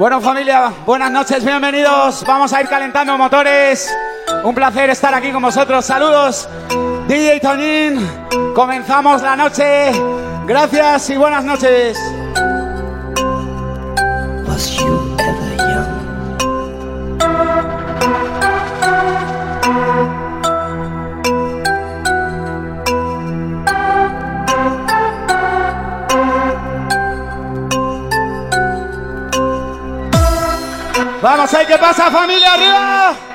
Bueno familia, buenas noches, bienvenidos. Vamos a ir calentando motores. Un placer estar aquí con vosotros. Saludos, DJ Toñín. Comenzamos la noche. Gracias y buenas noches. Vamos ahí, ¿qué pasa familia? ¡Arriba!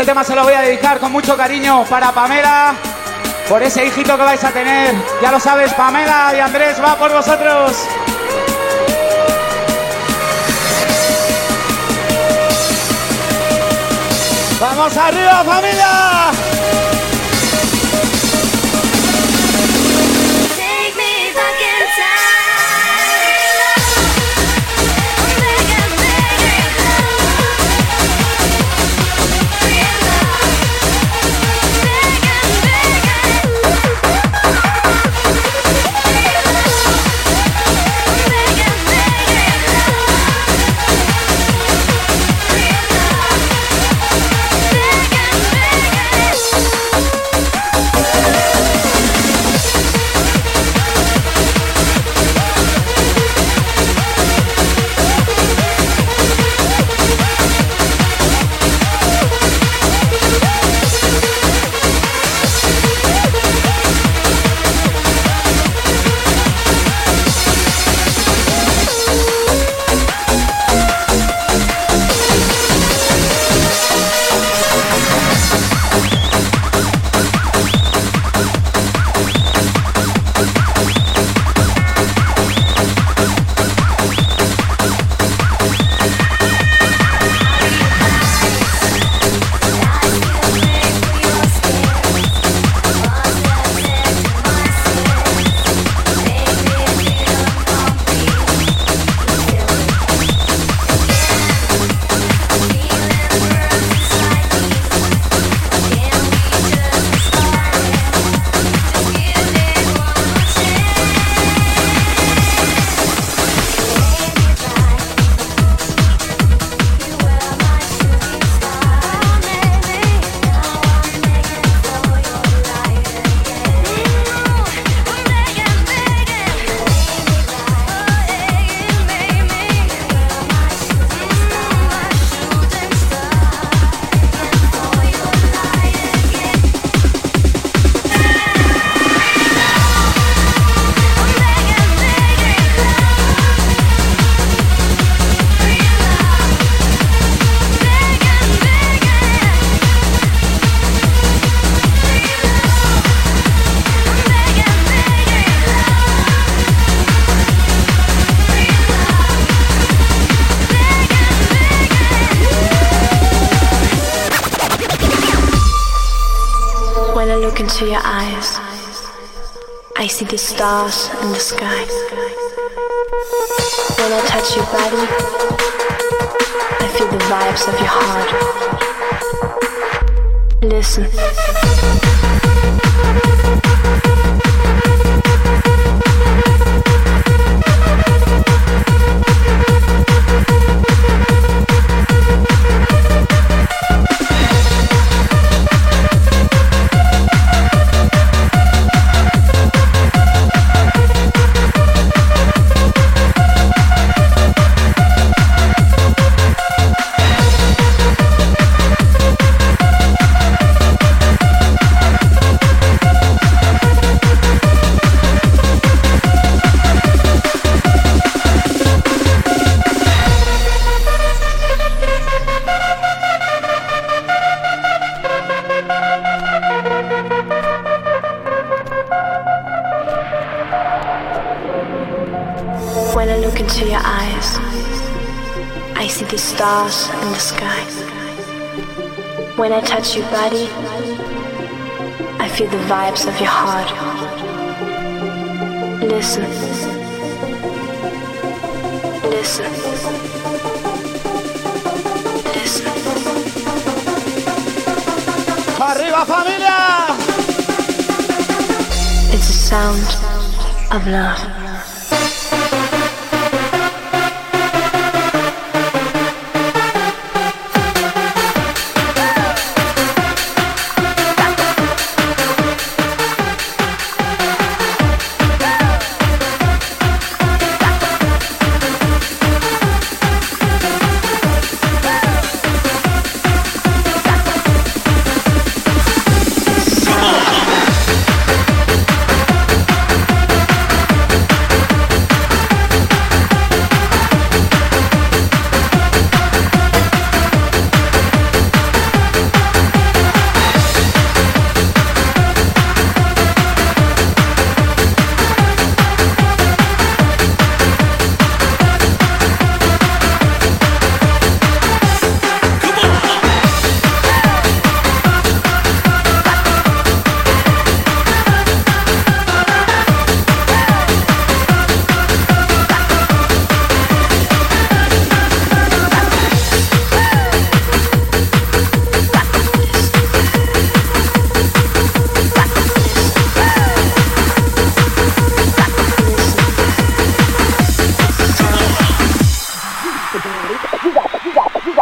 Este tema se lo voy a dedicar con mucho cariño para Pamela, por ese hijito que vais a tener. Ya lo sabes, Pamela y Andrés, va por vosotros. ¡Vamos arriba, familia! Sky. When I touch your body, I feel the vibes of your heart. Listen. When I touch your body, I feel the vibes of your heart. Listen. Listen. Listen. ¡Arriba, familia! It's a sound of love.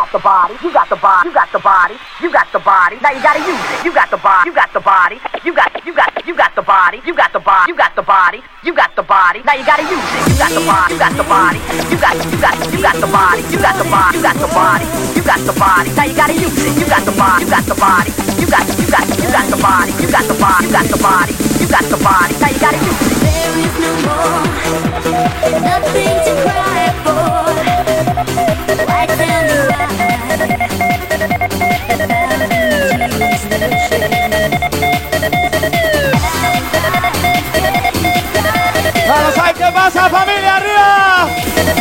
got the body, you got the body, you got the body, you got the body. Now you gotta use it. You got the body, you got the body, you got you got you got the body, you got the body, you got the body, you got the body. Now you gotta use it. You got the body, you got the body, you got you got you got the body, you got the body, you got the body, you got the body. Now you gotta use it. You got the body, you got the body, you got you got you got the body, you got the body, you got the body, you got the body. Now you gotta use it. There is no more, nothing to cry for. ¡Ay, qué pasa, familia! ¡Arriba!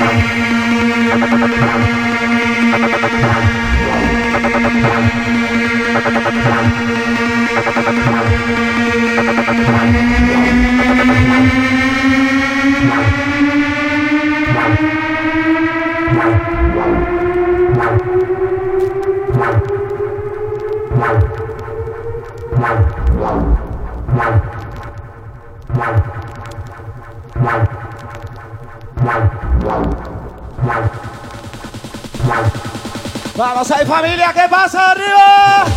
Thank you. Familia, ¿qué pasa arriba?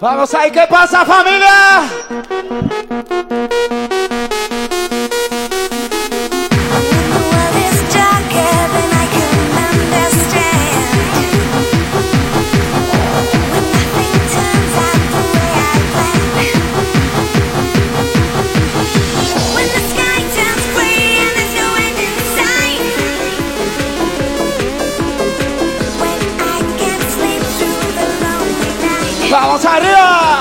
Vamos sair, que passa, família? 잘해요.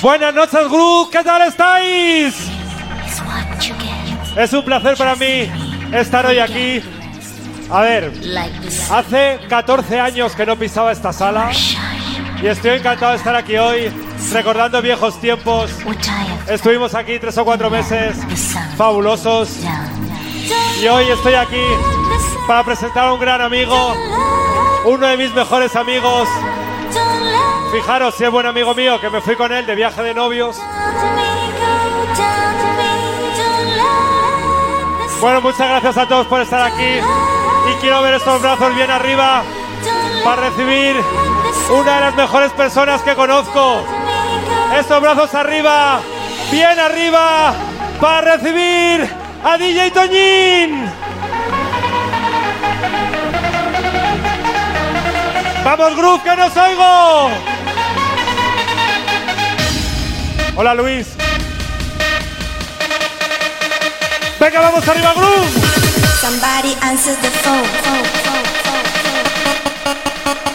Buenas noches, Gru. ¿Qué tal estáis? Es un placer para mí estar hoy aquí. A ver, hace 14 años que no pisaba esta sala y estoy encantado de estar aquí hoy recordando viejos tiempos. Estuvimos aquí tres o cuatro meses fabulosos y hoy estoy aquí para presentar a un gran amigo, uno de mis mejores amigos. Fijaros si es buen amigo mío que me fui con él de viaje de novios. Bueno, muchas gracias a todos por estar aquí y quiero ver estos brazos bien arriba para recibir una de las mejores personas que conozco. Estos brazos arriba, bien arriba, para recibir a DJ Toñín. Vamos, Groove, que nos oigo. Hola Luis. Venga, vamos arriba, Groove. Somebody answers the phone. phone, phone, phone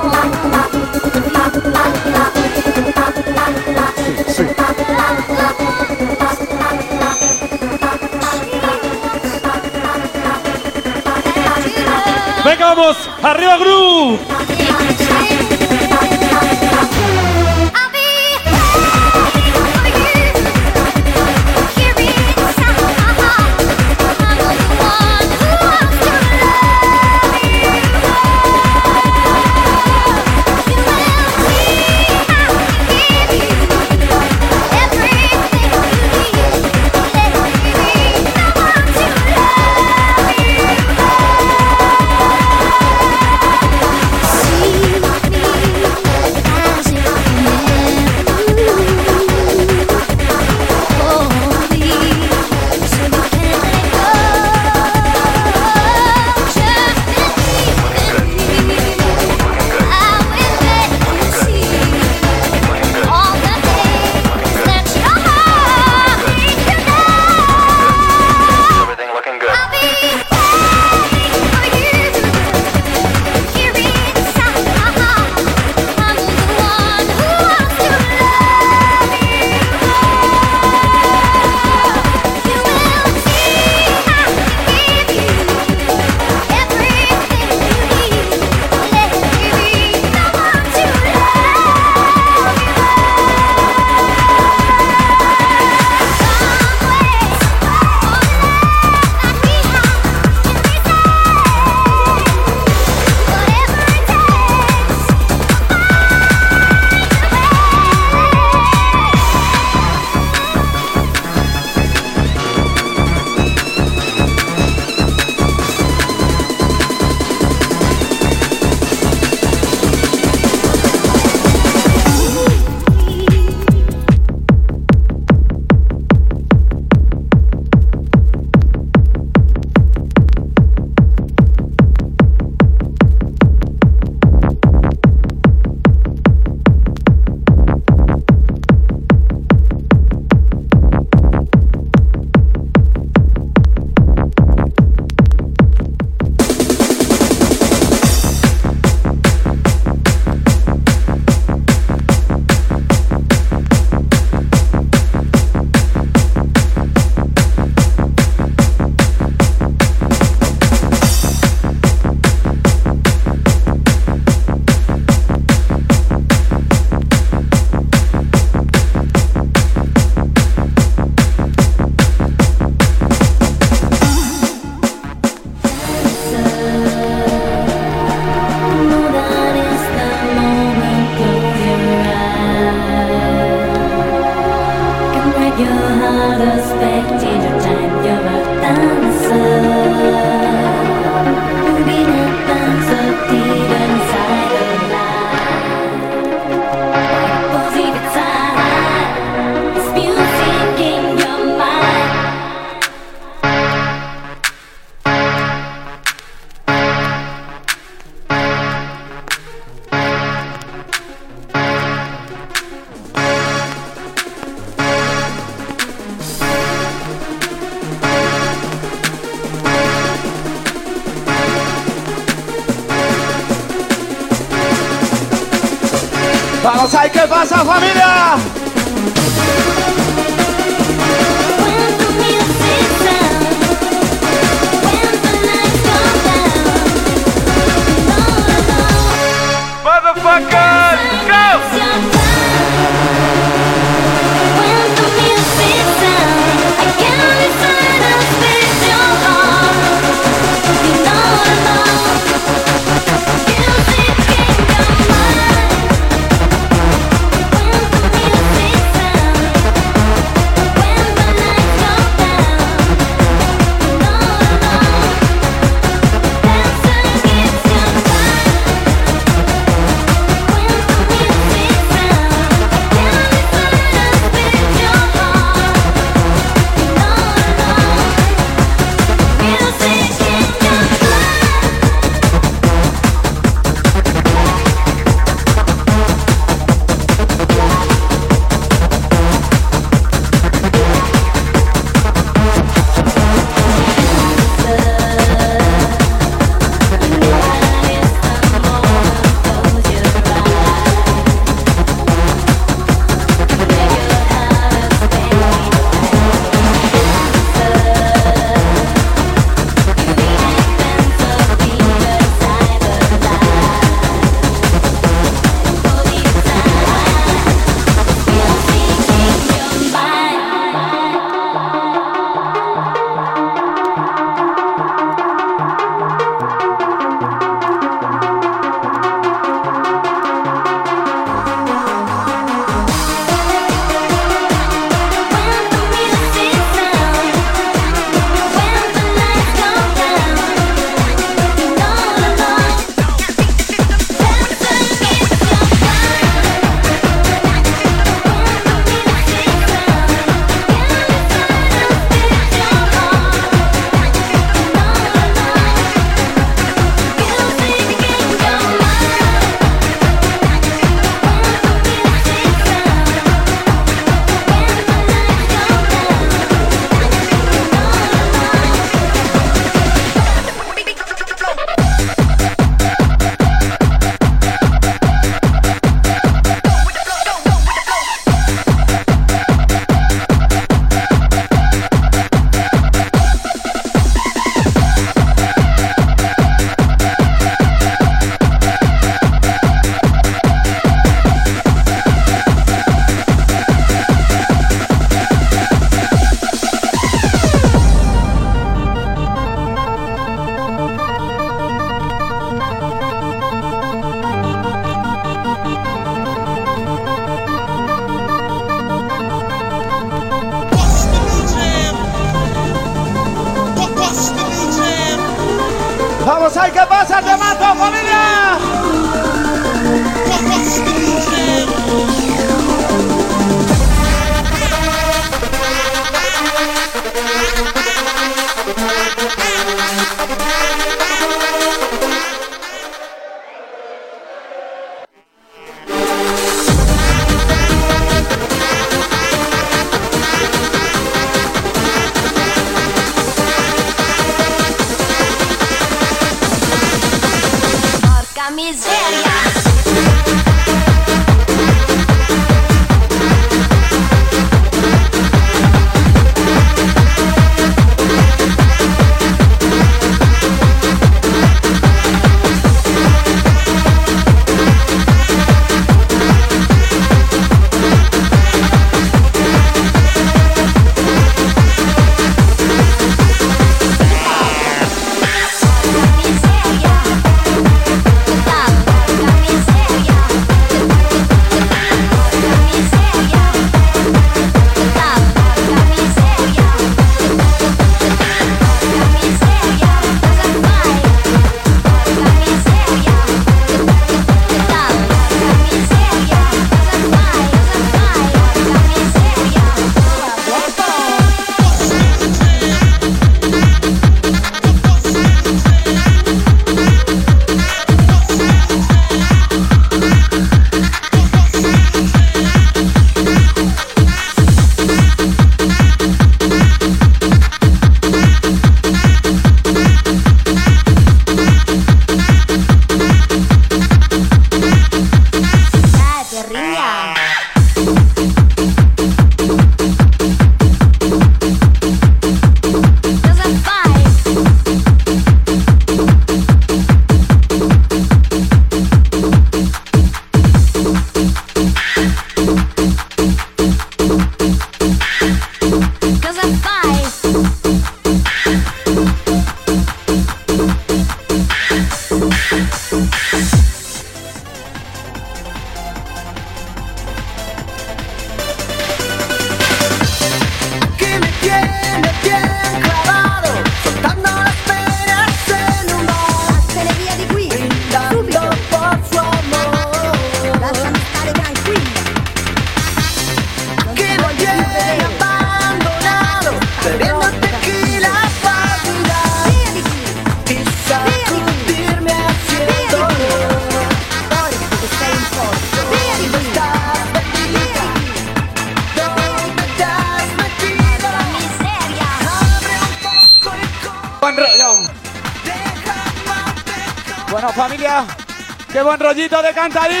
rollito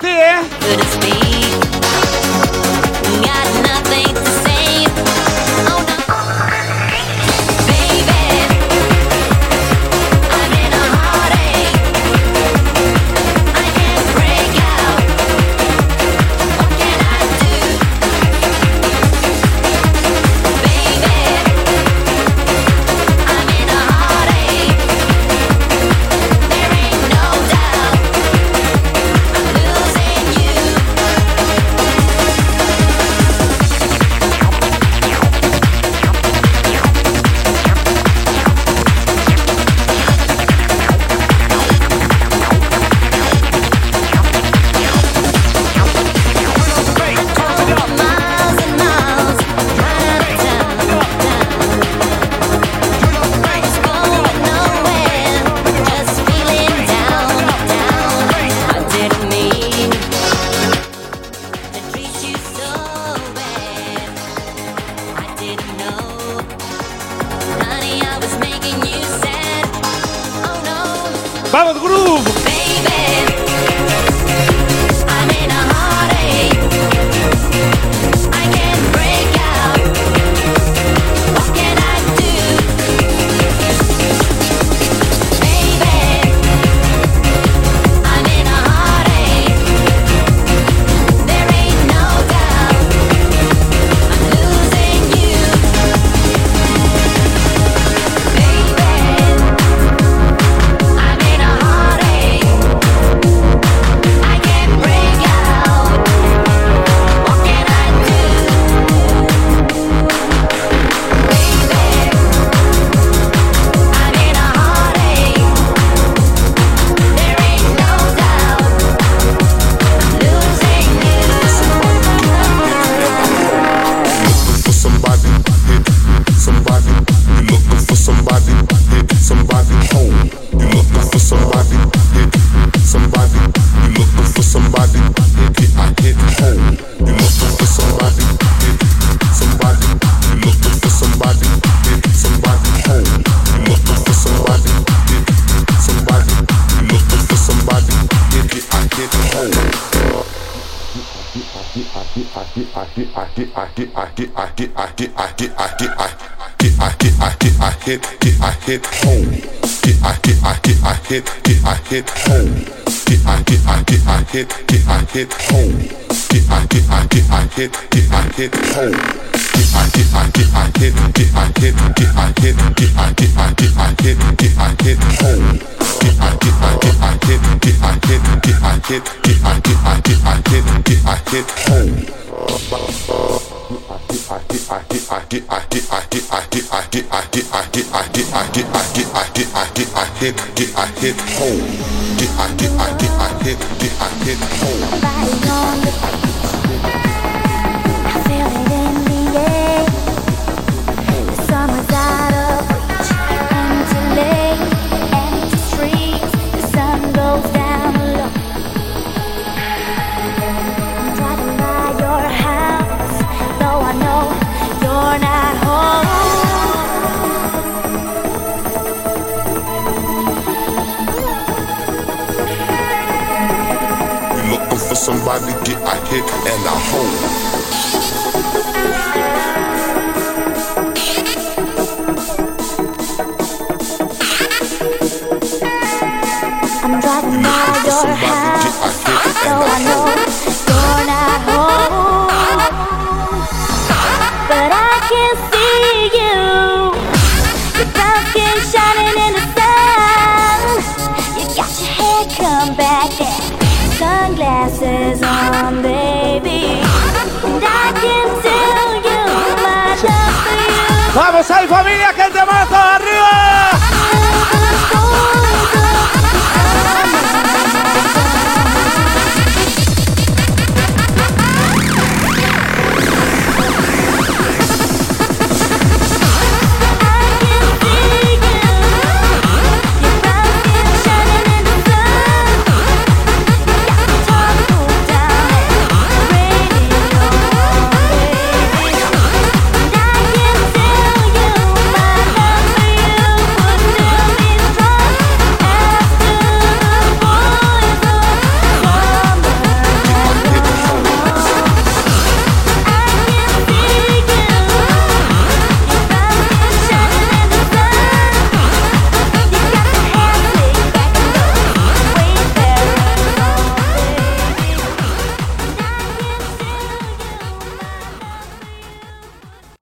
Party! hit home. I hit home. Somebody get a hit and a hold.